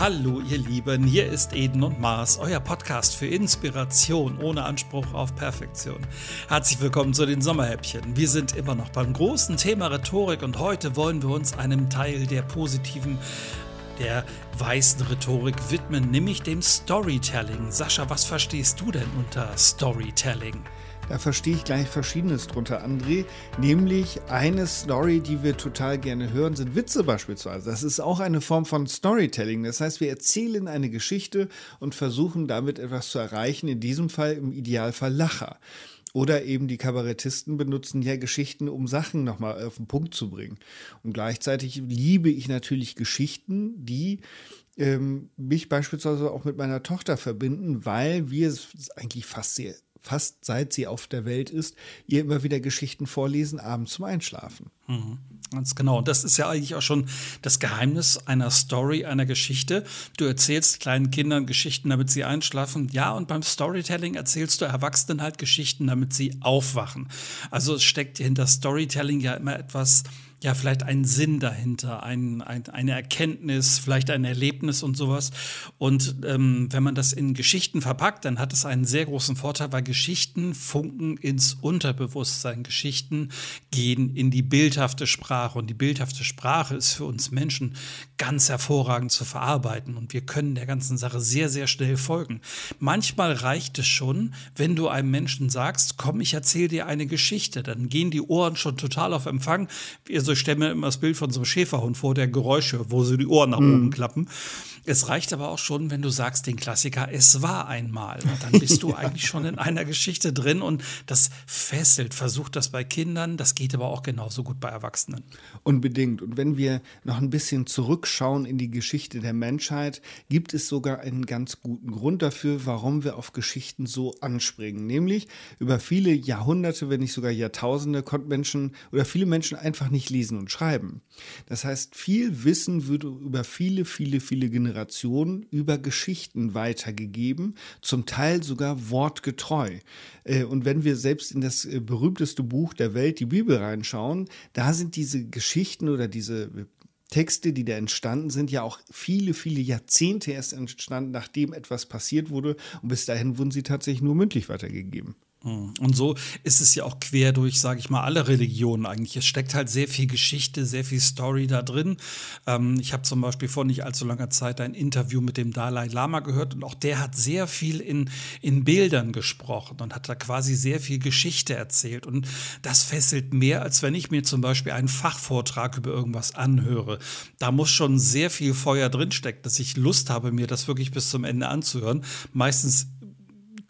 Hallo ihr Lieben, hier ist Eden und Mars, euer Podcast für Inspiration ohne Anspruch auf Perfektion. Herzlich willkommen zu den Sommerhäppchen. Wir sind immer noch beim großen Thema Rhetorik und heute wollen wir uns einem Teil der positiven der weißen Rhetorik widmen, nämlich dem Storytelling. Sascha, was verstehst du denn unter Storytelling? Da verstehe ich gleich Verschiedenes drunter, André. Nämlich eine Story, die wir total gerne hören, sind Witze beispielsweise. Das ist auch eine Form von Storytelling. Das heißt, wir erzählen eine Geschichte und versuchen damit etwas zu erreichen. In diesem Fall im Idealfall Lacher. Oder eben die Kabarettisten benutzen ja Geschichten, um Sachen nochmal auf den Punkt zu bringen. Und gleichzeitig liebe ich natürlich Geschichten, die ähm, mich beispielsweise auch mit meiner Tochter verbinden, weil wir es eigentlich fast sehr fast seit sie auf der Welt ist, ihr immer wieder Geschichten vorlesen, abends zum Einschlafen. Mhm. Ganz genau. Und das ist ja eigentlich auch schon das Geheimnis einer Story, einer Geschichte. Du erzählst kleinen Kindern Geschichten, damit sie einschlafen. Ja, und beim Storytelling erzählst du Erwachsenen halt Geschichten, damit sie aufwachen. Also es steckt hinter Storytelling ja immer etwas ja vielleicht einen Sinn dahinter, ein, ein, eine Erkenntnis, vielleicht ein Erlebnis und sowas. Und ähm, wenn man das in Geschichten verpackt, dann hat es einen sehr großen Vorteil, weil Geschichten funken ins Unterbewusstsein. Geschichten gehen in die bildhafte Sprache und die bildhafte Sprache ist für uns Menschen ganz hervorragend zu verarbeiten und wir können der ganzen Sache sehr, sehr schnell folgen. Manchmal reicht es schon, wenn du einem Menschen sagst, komm, ich erzähle dir eine Geschichte, dann gehen die Ohren schon total auf Empfang. Wir also ich stelle mir immer das Bild von so einem Schäferhund vor, der Geräusche, wo so die Ohren nach mm. oben klappen. Es reicht aber auch schon, wenn du sagst den Klassiker, es war einmal. Und dann bist du eigentlich schon in einer Geschichte drin und das fesselt. Versucht das bei Kindern, das geht aber auch genauso gut bei Erwachsenen. Unbedingt. Und wenn wir noch ein bisschen zurückschauen in die Geschichte der Menschheit, gibt es sogar einen ganz guten Grund dafür, warum wir auf Geschichten so anspringen. Nämlich über viele Jahrhunderte, wenn nicht sogar Jahrtausende, konnten Menschen oder viele Menschen einfach nicht lesen und schreiben. Das heißt, viel Wissen würde über viele, viele, viele Generationen Generation über Geschichten weitergegeben, zum Teil sogar wortgetreu. Äh, und wenn wir selbst in das äh, berühmteste Buch der Welt, die Bibel, reinschauen, da sind diese Geschichten oder diese Texte, die da entstanden sind, ja auch viele, viele Jahrzehnte erst entstanden, nachdem etwas passiert wurde. Und bis dahin wurden sie tatsächlich nur mündlich weitergegeben. Hm. Und so ist es ja auch quer durch, sage ich mal, alle Religionen eigentlich. Es steckt halt sehr viel Geschichte, sehr viel Story da drin. Ähm, ich habe zum Beispiel vor nicht allzu langer Zeit ein Interview mit dem Dalai Lama gehört und auch der hat sehr viel in, in Bildern gesprochen und hat da quasi sehr viel Geschichte erzählt. Und das fesselt mehr, als wenn ich mir zum Beispiel einen Fachvortrag über irgendwas anhöre. Da muss schon sehr viel Feuer drinstecken, dass ich Lust habe, mir das wirklich bis zum Ende anzuhören. Meistens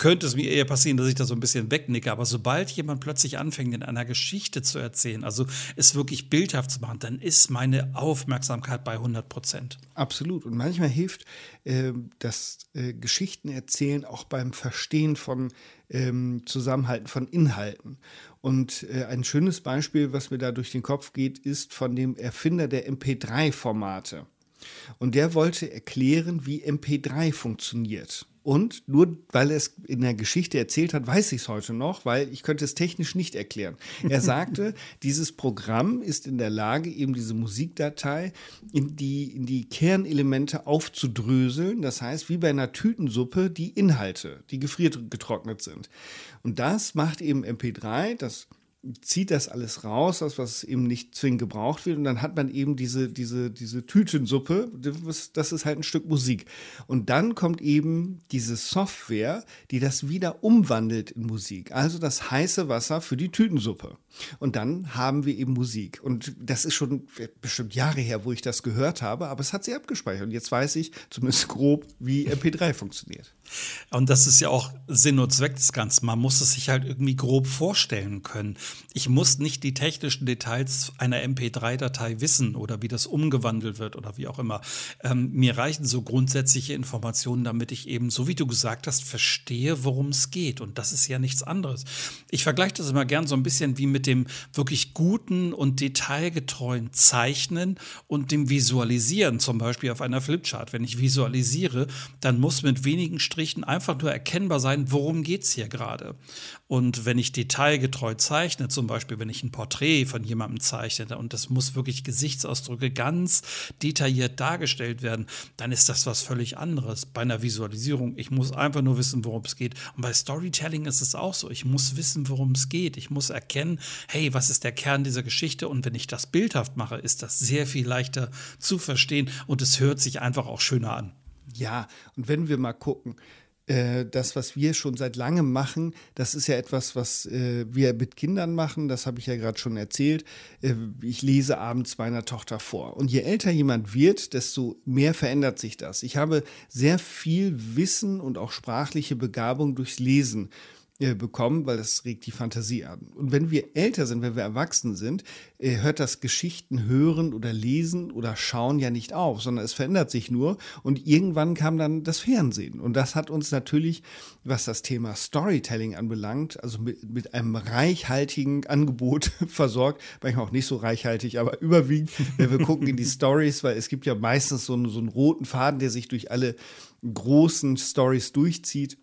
könnte es mir eher passieren, dass ich da so ein bisschen wegnicke. Aber sobald jemand plötzlich anfängt, in einer Geschichte zu erzählen, also es wirklich bildhaft zu machen, dann ist meine Aufmerksamkeit bei 100 Prozent. Absolut. Und manchmal hilft äh, das äh, Geschichtenerzählen auch beim Verstehen von ähm, Zusammenhalten von Inhalten. Und äh, ein schönes Beispiel, was mir da durch den Kopf geht, ist von dem Erfinder der MP3-Formate. Und der wollte erklären, wie MP3 funktioniert. Und nur weil er es in der Geschichte erzählt hat, weiß ich es heute noch, weil ich könnte es technisch nicht erklären. Er sagte, dieses Programm ist in der Lage, eben diese Musikdatei in die, in die Kernelemente aufzudröseln. Das heißt, wie bei einer Tütensuppe, die Inhalte, die gefriergetrocknet sind. Und das macht eben MP3, das zieht das alles raus, das, was eben nicht zwingend gebraucht wird. Und dann hat man eben diese, diese, diese Tütensuppe, das ist halt ein Stück Musik. Und dann kommt eben diese Software, die das wieder umwandelt in Musik. Also das heiße Wasser für die Tütensuppe. Und dann haben wir eben Musik. Und das ist schon bestimmt Jahre her, wo ich das gehört habe, aber es hat sie abgespeichert. Und jetzt weiß ich zumindest grob, wie MP3 funktioniert. Und das ist ja auch Sinn und Zweck des Ganzen. Man muss es sich halt irgendwie grob vorstellen können. Ich muss nicht die technischen Details einer MP3-Datei wissen oder wie das umgewandelt wird oder wie auch immer. Ähm, mir reichen so grundsätzliche Informationen, damit ich eben, so wie du gesagt hast, verstehe, worum es geht. Und das ist ja nichts anderes. Ich vergleiche das immer gern so ein bisschen wie mit dem wirklich guten und detailgetreuen Zeichnen und dem Visualisieren, zum Beispiel auf einer Flipchart. Wenn ich visualisiere, dann muss mit wenigen Strichen Anführungsstrichen einfach nur erkennbar sein, worum geht es hier gerade. Und wenn ich detailgetreu zeichne, zum Beispiel, wenn ich ein Porträt von jemandem zeichne und das muss wirklich Gesichtsausdrücke ganz detailliert dargestellt werden, dann ist das was völlig anderes. Bei einer Visualisierung, ich muss einfach nur wissen, worum es geht. Und bei Storytelling ist es auch so. Ich muss wissen, worum es geht. Ich muss erkennen, hey, was ist der Kern dieser Geschichte? Und wenn ich das bildhaft mache, ist das sehr viel leichter zu verstehen und es hört sich einfach auch schöner an. Ja, und wenn wir mal gucken, äh, das, was wir schon seit langem machen, das ist ja etwas, was äh, wir mit Kindern machen. Das habe ich ja gerade schon erzählt. Äh, ich lese abends meiner Tochter vor. Und je älter jemand wird, desto mehr verändert sich das. Ich habe sehr viel Wissen und auch sprachliche Begabung durchs Lesen bekommen, weil das regt die Fantasie an. Und wenn wir älter sind, wenn wir erwachsen sind, äh, hört das Geschichten hören oder lesen oder schauen ja nicht auf, sondern es verändert sich nur. Und irgendwann kam dann das Fernsehen. Und das hat uns natürlich, was das Thema Storytelling anbelangt, also mit, mit einem reichhaltigen Angebot versorgt. Manchmal auch nicht so reichhaltig, aber überwiegend. Wir gucken in die Stories, weil es gibt ja meistens so einen, so einen roten Faden, der sich durch alle großen Stories durchzieht.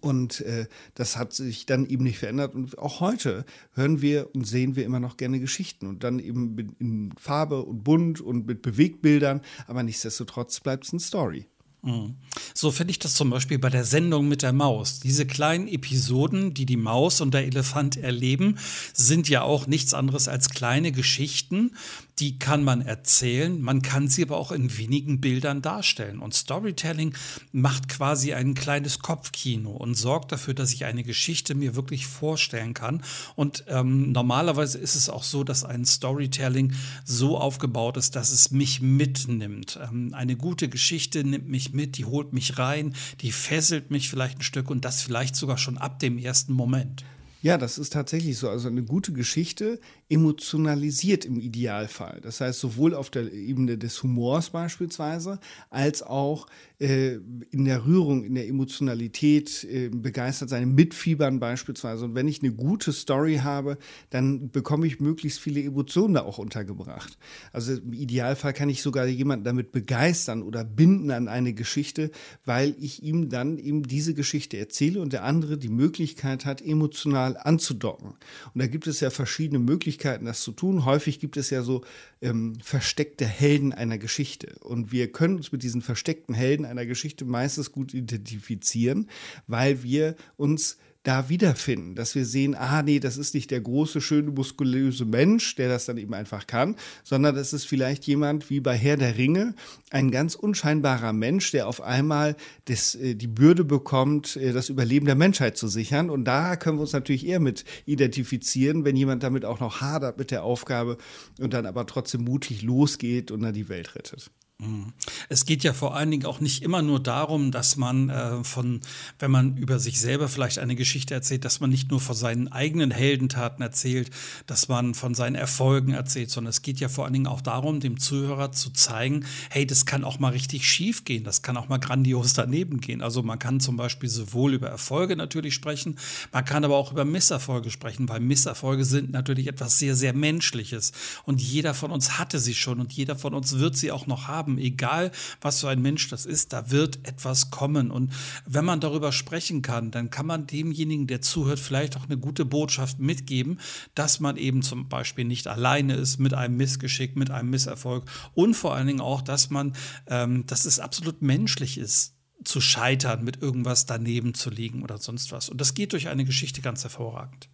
Und äh, das hat sich dann eben nicht verändert. Und auch heute hören wir und sehen wir immer noch gerne Geschichten. Und dann eben in Farbe und bunt und mit Bewegbildern. Aber nichtsdestotrotz bleibt es eine Story. Mhm. So finde ich das zum Beispiel bei der Sendung mit der Maus. Diese kleinen Episoden, die die Maus und der Elefant erleben, sind ja auch nichts anderes als kleine Geschichten, die kann man erzählen, man kann sie aber auch in wenigen Bildern darstellen. Und Storytelling macht quasi ein kleines Kopfkino und sorgt dafür, dass ich eine Geschichte mir wirklich vorstellen kann. Und ähm, normalerweise ist es auch so, dass ein Storytelling so aufgebaut ist, dass es mich mitnimmt. Ähm, eine gute Geschichte nimmt mich mit, die holt mich rein, die fesselt mich vielleicht ein Stück und das vielleicht sogar schon ab dem ersten Moment. Ja, das ist tatsächlich so. Also eine gute Geschichte emotionalisiert im Idealfall. Das heißt, sowohl auf der Ebene des Humors beispielsweise, als auch äh, in der Rührung, in der Emotionalität, äh, begeistert seine Mitfiebern beispielsweise. Und wenn ich eine gute Story habe, dann bekomme ich möglichst viele Emotionen da auch untergebracht. Also im Idealfall kann ich sogar jemanden damit begeistern oder binden an eine Geschichte, weil ich ihm dann eben diese Geschichte erzähle und der andere die Möglichkeit hat, emotional anzudocken. Und da gibt es ja verschiedene Möglichkeiten, Möglichkeiten, das zu tun. Häufig gibt es ja so ähm, versteckte Helden einer Geschichte. Und wir können uns mit diesen versteckten Helden einer Geschichte meistens gut identifizieren, weil wir uns da wiederfinden, dass wir sehen, ah nee, das ist nicht der große, schöne, muskulöse Mensch, der das dann eben einfach kann, sondern das ist vielleicht jemand wie bei Herr der Ringe, ein ganz unscheinbarer Mensch, der auf einmal das, äh, die Bürde bekommt, äh, das Überleben der Menschheit zu sichern. Und da können wir uns natürlich eher mit identifizieren, wenn jemand damit auch noch hadert mit der Aufgabe und dann aber trotzdem mutig losgeht und dann die Welt rettet. Mhm. Es geht ja vor allen Dingen auch nicht immer nur darum, dass man äh, von, wenn man über sich selber vielleicht eine Geschichte erzählt, dass man nicht nur von seinen eigenen Heldentaten erzählt, dass man von seinen Erfolgen erzählt, sondern es geht ja vor allen Dingen auch darum, dem Zuhörer zu zeigen, hey, das kann auch mal richtig schief gehen, das kann auch mal grandios daneben gehen. Also man kann zum Beispiel sowohl über Erfolge natürlich sprechen, man kann aber auch über Misserfolge sprechen, weil Misserfolge sind natürlich etwas sehr, sehr Menschliches und jeder von uns hatte sie schon und jeder von uns wird sie auch noch haben haben, egal was für ein Mensch das ist, da wird etwas kommen. Und wenn man darüber sprechen kann, dann kann man demjenigen, der zuhört, vielleicht auch eine gute Botschaft mitgeben, dass man eben zum Beispiel nicht alleine ist mit einem Missgeschick, mit einem Misserfolg und vor allen Dingen auch, dass man, ähm, dass es absolut menschlich ist zu scheitern, mit irgendwas daneben zu liegen oder sonst was. Und das geht durch eine Geschichte ganz hervorragend.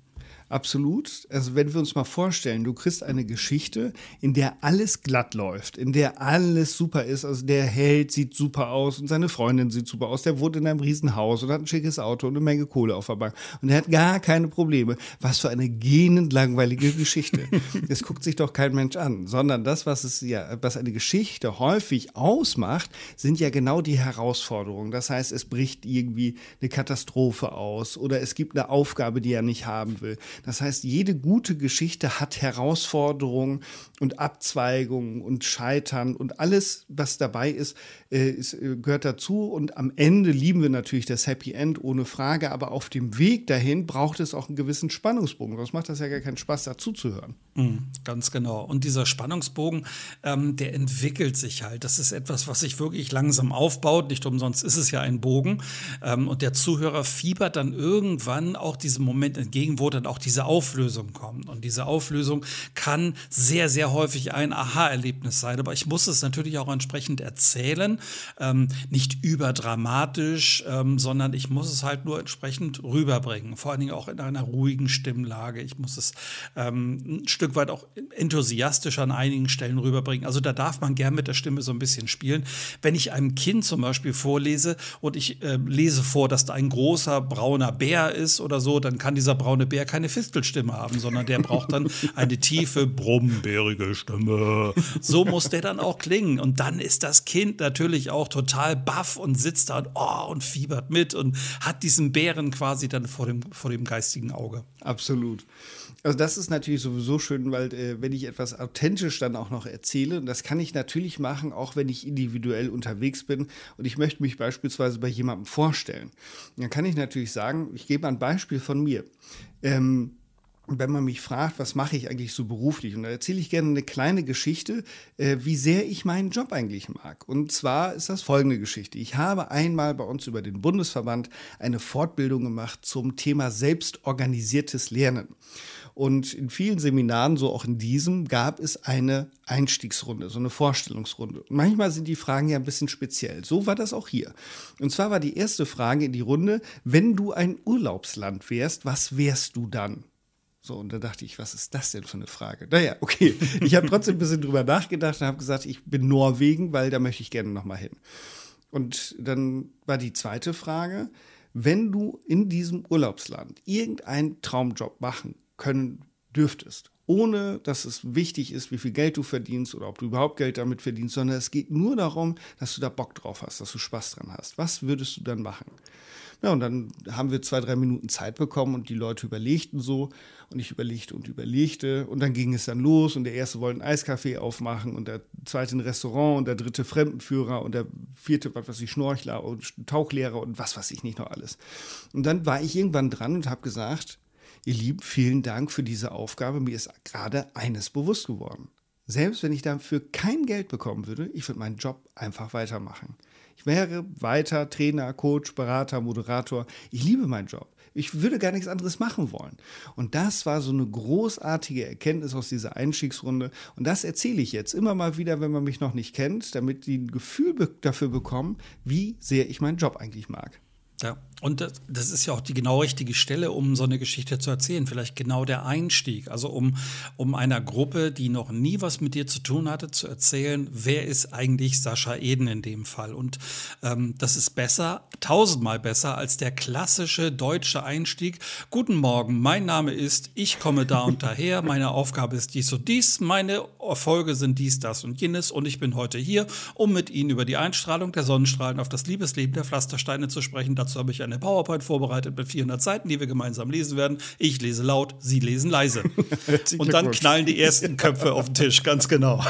Absolut. Also wenn wir uns mal vorstellen, du kriegst eine Geschichte, in der alles glatt läuft, in der alles super ist. Also der Held sieht super aus und seine Freundin sieht super aus. Der wohnt in einem Riesenhaus und hat ein schickes Auto und eine Menge Kohle auf der Bank. Und er hat gar keine Probleme. Was für eine gähnend langweilige Geschichte. das guckt sich doch kein Mensch an. Sondern das, was es ja, was eine Geschichte häufig ausmacht, sind ja genau die Herausforderungen. Das heißt, es bricht irgendwie eine Katastrophe aus oder es gibt eine Aufgabe, die er nicht haben will. Das heißt, jede gute Geschichte hat Herausforderungen und Abzweigungen und Scheitern und alles, was dabei ist, äh, ist, äh, gehört dazu. Und am Ende lieben wir natürlich das Happy End ohne Frage, aber auf dem Weg dahin braucht es auch einen gewissen Spannungsbogen. Sonst macht das ja gar keinen Spaß, dazu zu hören. Mhm, ganz genau. Und dieser Spannungsbogen, ähm, der entwickelt sich halt. Das ist etwas, was sich wirklich langsam aufbaut. Nicht umsonst ist es ja ein Bogen. Ähm, und der Zuhörer fiebert dann irgendwann auch diesem Moment entgegen, wo dann auch die diese Auflösung kommt. Und diese Auflösung kann sehr, sehr häufig ein Aha-Erlebnis sein. Aber ich muss es natürlich auch entsprechend erzählen. Ähm, nicht überdramatisch, ähm, sondern ich muss es halt nur entsprechend rüberbringen. Vor allen Dingen auch in einer ruhigen Stimmlage. Ich muss es ähm, ein Stück weit auch enthusiastisch an einigen Stellen rüberbringen. Also da darf man gern mit der Stimme so ein bisschen spielen. Wenn ich einem Kind zum Beispiel vorlese und ich äh, lese vor, dass da ein großer brauner Bär ist oder so, dann kann dieser braune Bär keine Fistelstimme haben, sondern der braucht dann eine tiefe, brummbärige Stimme. So muss der dann auch klingen. Und dann ist das Kind natürlich auch total baff und sitzt da und, oh, und fiebert mit und hat diesen Bären quasi dann vor dem, vor dem geistigen Auge. Absolut. Also das ist natürlich sowieso schön, weil äh, wenn ich etwas authentisch dann auch noch erzähle, und das kann ich natürlich machen, auch wenn ich individuell unterwegs bin und ich möchte mich beispielsweise bei jemandem vorstellen, dann kann ich natürlich sagen, ich gebe ein Beispiel von mir. Ähm, wenn man mich fragt, was mache ich eigentlich so beruflich, und da erzähle ich gerne eine kleine Geschichte, äh, wie sehr ich meinen Job eigentlich mag. Und zwar ist das folgende Geschichte. Ich habe einmal bei uns über den Bundesverband eine Fortbildung gemacht zum Thema selbstorganisiertes Lernen. Und in vielen Seminaren, so auch in diesem, gab es eine Einstiegsrunde, so eine Vorstellungsrunde. Und manchmal sind die Fragen ja ein bisschen speziell. So war das auch hier. Und zwar war die erste Frage in die Runde, wenn du ein Urlaubsland wärst, was wärst du dann? So, und da dachte ich, was ist das denn für eine Frage? Naja, okay. Ich habe trotzdem ein bisschen drüber nachgedacht und habe gesagt, ich bin Norwegen, weil da möchte ich gerne nochmal hin. Und dann war die zweite Frage, wenn du in diesem Urlaubsland irgendeinen Traumjob machen können dürftest. Ohne dass es wichtig ist, wie viel Geld du verdienst oder ob du überhaupt Geld damit verdienst, sondern es geht nur darum, dass du da Bock drauf hast, dass du Spaß dran hast. Was würdest du dann machen? Ja, und dann haben wir zwei, drei Minuten Zeit bekommen und die Leute überlegten so und ich überlegte und überlegte und dann ging es dann los und der erste wollte einen Eiskaffee aufmachen und der zweite ein Restaurant und der dritte Fremdenführer und der vierte, was weiß ich, Schnorchler und Tauchlehrer und was weiß ich nicht noch alles. Und dann war ich irgendwann dran und habe gesagt, Ihr Lieben, vielen Dank für diese Aufgabe. Mir ist gerade eines bewusst geworden. Selbst wenn ich dafür kein Geld bekommen würde, ich würde meinen Job einfach weitermachen. Ich wäre weiter Trainer, Coach, Berater, Moderator. Ich liebe meinen Job. Ich würde gar nichts anderes machen wollen. Und das war so eine großartige Erkenntnis aus dieser Einstiegsrunde. Und das erzähle ich jetzt immer mal wieder, wenn man mich noch nicht kennt, damit die ein Gefühl dafür bekommen, wie sehr ich meinen Job eigentlich mag. Ja, und das, das, ist ja auch die genau richtige Stelle, um so eine Geschichte zu erzählen. Vielleicht genau der Einstieg. Also um, um einer Gruppe, die noch nie was mit dir zu tun hatte, zu erzählen, wer ist eigentlich Sascha Eden in dem Fall. Und ähm, das ist besser, tausendmal besser als der klassische deutsche Einstieg. Guten Morgen, mein Name ist, ich komme da und daher, meine Aufgabe ist dies und dies, meine Erfolge sind dies, das und jenes und ich bin heute hier, um mit Ihnen über die Einstrahlung der Sonnenstrahlen auf das Liebesleben der Pflastersteine zu sprechen. Dazu habe ich eine eine PowerPoint vorbereitet mit 400 Seiten, die wir gemeinsam lesen werden. Ich lese laut, Sie lesen leise. Und dann knallen die ersten Köpfe auf den Tisch, ganz genau.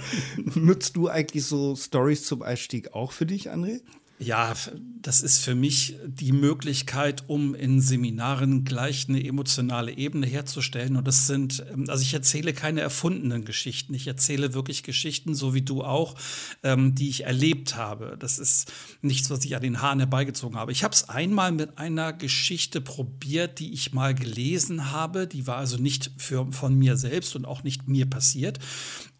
Nutzt du eigentlich so Stories zum Einstieg auch für dich, André? Ja, das ist für mich die Möglichkeit, um in Seminaren gleich eine emotionale Ebene herzustellen. Und das sind, ähm, also ich erzähle keine erfundenen Geschichten. Ich erzähle wirklich Geschichten, so wie du auch, ähm, die ich erlebt habe. Das ist nichts, was ich an den Haaren herbeigezogen habe. Ich habe es einmal mit einer Geschichte probiert, die ich mal gelesen habe. Die war also nicht für, von mir selbst und auch nicht mir passiert.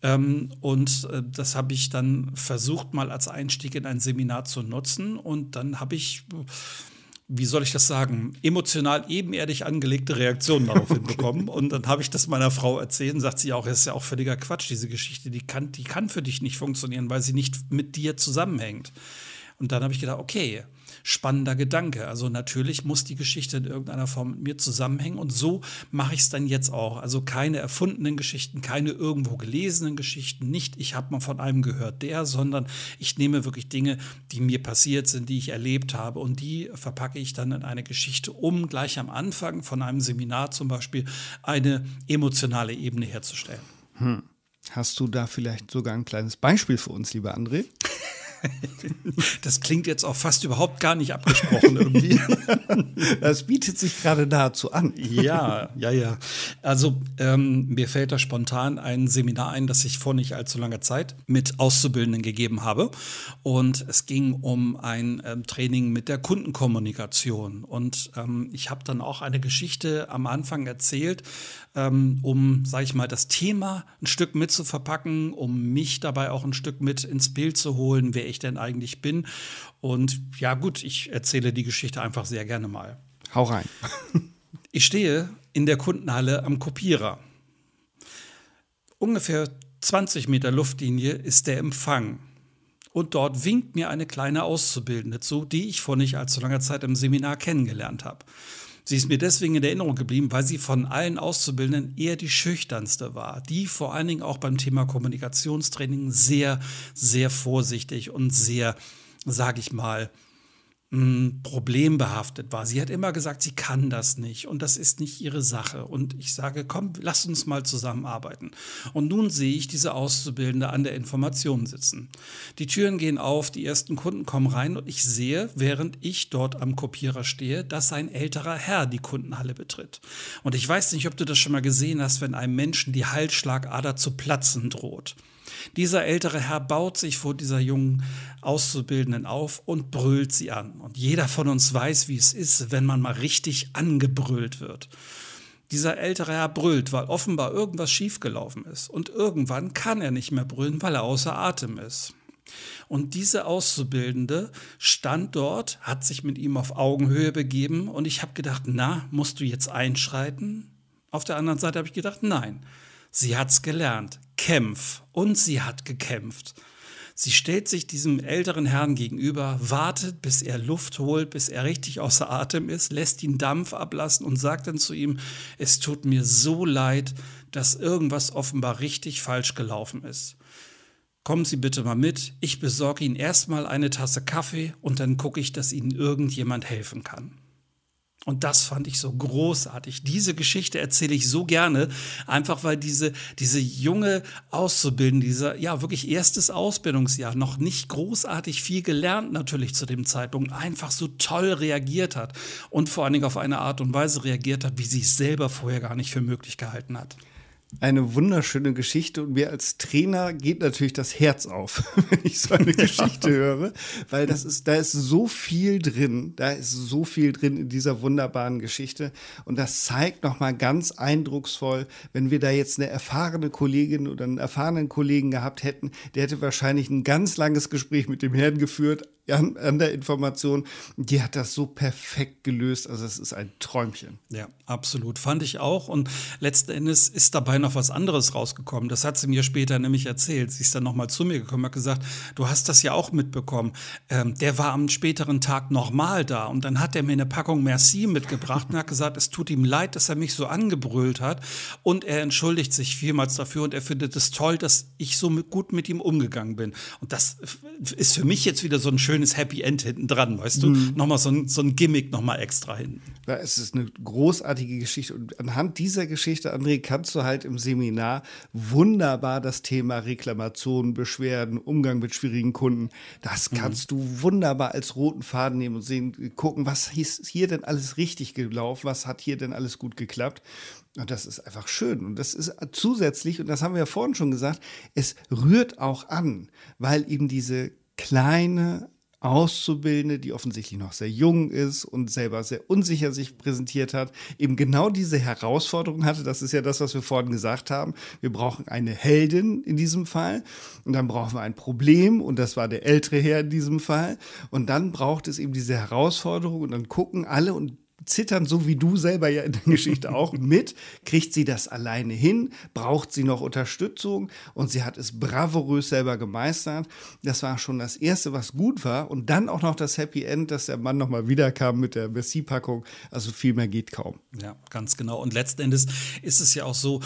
Ähm, und äh, das habe ich dann versucht, mal als Einstieg in ein Seminar zu nutzen. Und dann habe ich, wie soll ich das sagen, emotional ebenerdig angelegte Reaktionen darauf hinbekommen. Und dann habe ich das meiner Frau erzählt und sagt sie auch, es ist ja auch völliger Quatsch, diese Geschichte, die kann, die kann für dich nicht funktionieren, weil sie nicht mit dir zusammenhängt. Und dann habe ich gedacht, okay, spannender Gedanke. Also natürlich muss die Geschichte in irgendeiner Form mit mir zusammenhängen und so mache ich es dann jetzt auch. Also keine erfundenen Geschichten, keine irgendwo gelesenen Geschichten, nicht ich habe mal von einem gehört, der, sondern ich nehme wirklich Dinge, die mir passiert sind, die ich erlebt habe und die verpacke ich dann in eine Geschichte, um gleich am Anfang von einem Seminar zum Beispiel eine emotionale Ebene herzustellen. Hm. Hast du da vielleicht sogar ein kleines Beispiel für uns, lieber André? Das klingt jetzt auch fast überhaupt gar nicht abgesprochen irgendwie. Das bietet sich gerade dazu an. Ja, ja, ja. Also ähm, mir fällt da spontan ein Seminar ein, das ich vor nicht allzu langer Zeit mit Auszubildenden gegeben habe. Und es ging um ein ähm, Training mit der Kundenkommunikation. Und ähm, ich habe dann auch eine Geschichte am Anfang erzählt, ähm, um, sage ich mal, das Thema ein Stück mit zu verpacken, um mich dabei auch ein Stück mit ins Bild zu holen, wer ich denn eigentlich bin. Und ja gut, ich erzähle die Geschichte einfach sehr gerne mal. Hau rein. Ich stehe in der Kundenhalle am Kopierer. Ungefähr 20 Meter Luftlinie ist der Empfang. Und dort winkt mir eine kleine Auszubildende zu, die ich vor nicht allzu langer Zeit im Seminar kennengelernt habe. Sie ist mir deswegen in Erinnerung geblieben, weil sie von allen Auszubildenden eher die schüchternste war, die vor allen Dingen auch beim Thema Kommunikationstraining sehr, sehr vorsichtig und sehr, sage ich mal, problembehaftet war. Sie hat immer gesagt, sie kann das nicht und das ist nicht ihre Sache. Und ich sage, komm, lass uns mal zusammenarbeiten. Und nun sehe ich diese Auszubildende an der Information sitzen. Die Türen gehen auf, die ersten Kunden kommen rein und ich sehe, während ich dort am Kopierer stehe, dass ein älterer Herr die Kundenhalle betritt. Und ich weiß nicht, ob du das schon mal gesehen hast, wenn einem Menschen die Halsschlagader zu platzen droht. Dieser ältere Herr baut sich vor dieser jungen Auszubildenden auf und brüllt sie an. Und jeder von uns weiß, wie es ist, wenn man mal richtig angebrüllt wird. Dieser ältere Herr brüllt, weil offenbar irgendwas schiefgelaufen ist. Und irgendwann kann er nicht mehr brüllen, weil er außer Atem ist. Und diese Auszubildende stand dort, hat sich mit ihm auf Augenhöhe begeben und ich habe gedacht, na, musst du jetzt einschreiten? Auf der anderen Seite habe ich gedacht, nein. Sie hat's gelernt. Kämpf. Und sie hat gekämpft. Sie stellt sich diesem älteren Herrn gegenüber, wartet, bis er Luft holt, bis er richtig außer Atem ist, lässt ihn Dampf ablassen und sagt dann zu ihm, es tut mir so leid, dass irgendwas offenbar richtig falsch gelaufen ist. Kommen Sie bitte mal mit, ich besorge Ihnen erstmal eine Tasse Kaffee und dann gucke ich, dass Ihnen irgendjemand helfen kann. Und das fand ich so großartig. Diese Geschichte erzähle ich so gerne, einfach weil diese, diese junge Auszubildende, dieser, ja, wirklich erstes Ausbildungsjahr, noch nicht großartig viel gelernt natürlich zu dem Zeitpunkt, einfach so toll reagiert hat und vor allen Dingen auf eine Art und Weise reagiert hat, wie sie es selber vorher gar nicht für möglich gehalten hat eine wunderschöne Geschichte und mir als Trainer geht natürlich das Herz auf, wenn ich so eine Geschichte höre, weil das ist, da ist so viel drin, da ist so viel drin in dieser wunderbaren Geschichte und das zeigt nochmal ganz eindrucksvoll, wenn wir da jetzt eine erfahrene Kollegin oder einen erfahrenen Kollegen gehabt hätten, der hätte wahrscheinlich ein ganz langes Gespräch mit dem Herrn geführt, an, an, der Information. Die hat das so perfekt gelöst. Also es ist ein Träumchen. Ja, absolut. Fand ich auch. Und letzten Endes ist dabei noch was anderes rausgekommen. Das hat sie mir später nämlich erzählt. Sie ist dann nochmal zu mir gekommen, hat gesagt, du hast das ja auch mitbekommen. Ähm, der war am späteren Tag nochmal da. Und dann hat er mir eine Packung Merci mitgebracht und hat gesagt, es tut ihm leid, dass er mich so angebrüllt hat. Und er entschuldigt sich vielmals dafür und er findet es toll, dass ich so gut mit ihm umgegangen bin. Und das ist für mich jetzt wieder so ein schönes schönes Happy End hinten dran, weißt du? Mhm. Nochmal so ein, so ein Gimmick nochmal extra hin. Ja, es ist eine großartige Geschichte. Und anhand dieser Geschichte, André, kannst du halt im Seminar wunderbar das Thema Reklamationen, Beschwerden, Umgang mit schwierigen Kunden, das mhm. kannst mhm. du wunderbar als roten Faden nehmen und sehen, gucken, was ist hier denn alles richtig gelaufen, was hat hier denn alles gut geklappt. Und das ist einfach schön. Und das ist zusätzlich, und das haben wir ja vorhin schon gesagt, es rührt auch an, weil eben diese kleine Auszubildende, die offensichtlich noch sehr jung ist und selber sehr unsicher sich präsentiert hat, eben genau diese Herausforderung hatte. Das ist ja das, was wir vorhin gesagt haben. Wir brauchen eine Heldin in diesem Fall und dann brauchen wir ein Problem und das war der ältere Herr in diesem Fall. Und dann braucht es eben diese Herausforderung und dann gucken alle und zittern, so wie du selber ja in der Geschichte auch mit. Kriegt sie das alleine hin? Braucht sie noch Unterstützung? Und sie hat es bravourös selber gemeistert. Das war schon das Erste, was gut war. Und dann auch noch das Happy End, dass der Mann nochmal wiederkam mit der Messi-Packung. Also viel mehr geht kaum. Ja, ganz genau. Und letzten Endes ist es ja auch so,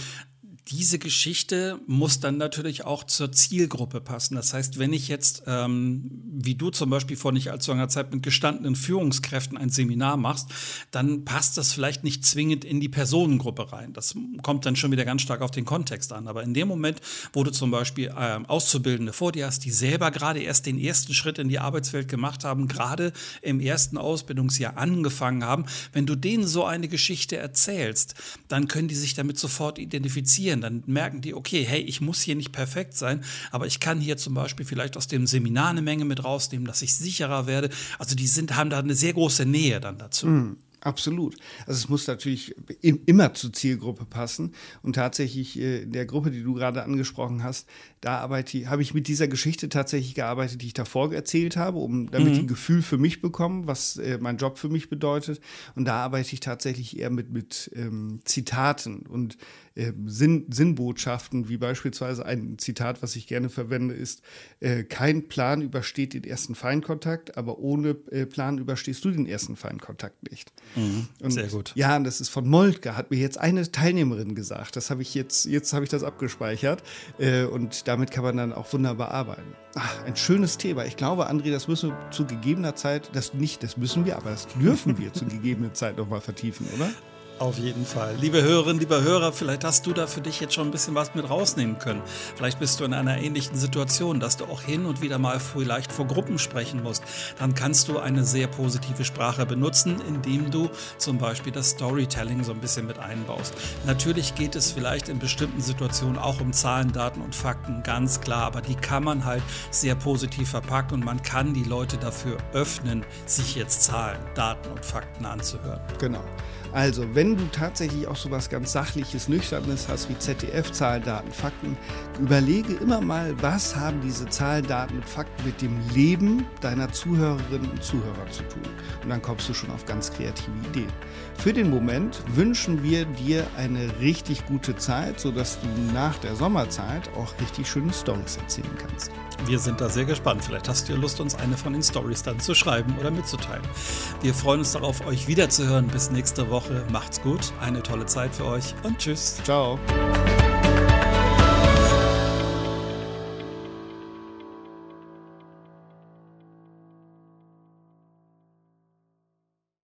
diese Geschichte muss dann natürlich auch zur Zielgruppe passen. Das heißt, wenn ich jetzt, ähm, wie du zum Beispiel vor nicht allzu langer Zeit mit gestandenen Führungskräften ein Seminar machst, dann passt das vielleicht nicht zwingend in die Personengruppe rein. Das kommt dann schon wieder ganz stark auf den Kontext an. Aber in dem Moment, wo du zum Beispiel äh, Auszubildende vor dir hast, die selber gerade erst den ersten Schritt in die Arbeitswelt gemacht haben, gerade im ersten Ausbildungsjahr angefangen haben, wenn du denen so eine Geschichte erzählst, dann können die sich damit sofort identifizieren passieren. Dann merken die, okay, hey, ich muss hier nicht perfekt sein, aber ich kann hier zum Beispiel vielleicht aus dem Seminar eine Menge mit rausnehmen, dass ich sicherer werde. Also die sind, haben da eine sehr große Nähe dann dazu. Mm. Absolut. Also es muss natürlich immer zur Zielgruppe passen. Und tatsächlich äh, in der Gruppe, die du gerade angesprochen hast, da arbeite habe ich mit dieser Geschichte tatsächlich gearbeitet, die ich davor erzählt habe, um damit mhm. ein Gefühl für mich bekommen, was äh, mein Job für mich bedeutet. Und da arbeite ich tatsächlich eher mit, mit ähm, Zitaten und äh, Sinn, Sinnbotschaften, wie beispielsweise ein Zitat, was ich gerne verwende, ist, äh, kein Plan übersteht den ersten Feinkontakt, aber ohne äh, Plan überstehst du den ersten Feinkontakt nicht. Mhm, sehr gut. Ja, und das ist von Moltke, hat mir jetzt eine Teilnehmerin gesagt. Das habe ich jetzt, jetzt habe ich das abgespeichert. Äh, und damit kann man dann auch wunderbar arbeiten. Ach, ein schönes Thema. Ich glaube, André, das müssen wir zu gegebener Zeit, das nicht, das müssen wir, aber das dürfen wir zu gegebener Zeit nochmal vertiefen, oder? Auf jeden Fall. Liebe Hörerinnen, lieber Hörer, vielleicht hast du da für dich jetzt schon ein bisschen was mit rausnehmen können. Vielleicht bist du in einer ähnlichen Situation, dass du auch hin und wieder mal vielleicht vor Gruppen sprechen musst. Dann kannst du eine sehr positive Sprache benutzen, indem du zum Beispiel das Storytelling so ein bisschen mit einbaust. Natürlich geht es vielleicht in bestimmten Situationen auch um Zahlen, Daten und Fakten, ganz klar, aber die kann man halt sehr positiv verpacken und man kann die Leute dafür öffnen, sich jetzt Zahlen, Daten und Fakten anzuhören. Genau. Also, wenn du tatsächlich auch so was ganz Sachliches, Nüchternes hast wie ZDF, Zahlen, Daten, Fakten, überlege immer mal, was haben diese Zahlen, Daten und Fakten mit dem Leben deiner Zuhörerinnen und Zuhörer zu tun. Und dann kommst du schon auf ganz kreative Ideen. Für den Moment wünschen wir dir eine richtig gute Zeit, sodass du nach der Sommerzeit auch richtig schöne Stories erzählen kannst. Wir sind da sehr gespannt. Vielleicht hast du ja Lust, uns eine von den Stories dann zu schreiben oder mitzuteilen. Wir freuen uns darauf, euch wiederzuhören. Bis nächste Woche. Macht's gut, eine tolle Zeit für euch und tschüss. Ciao.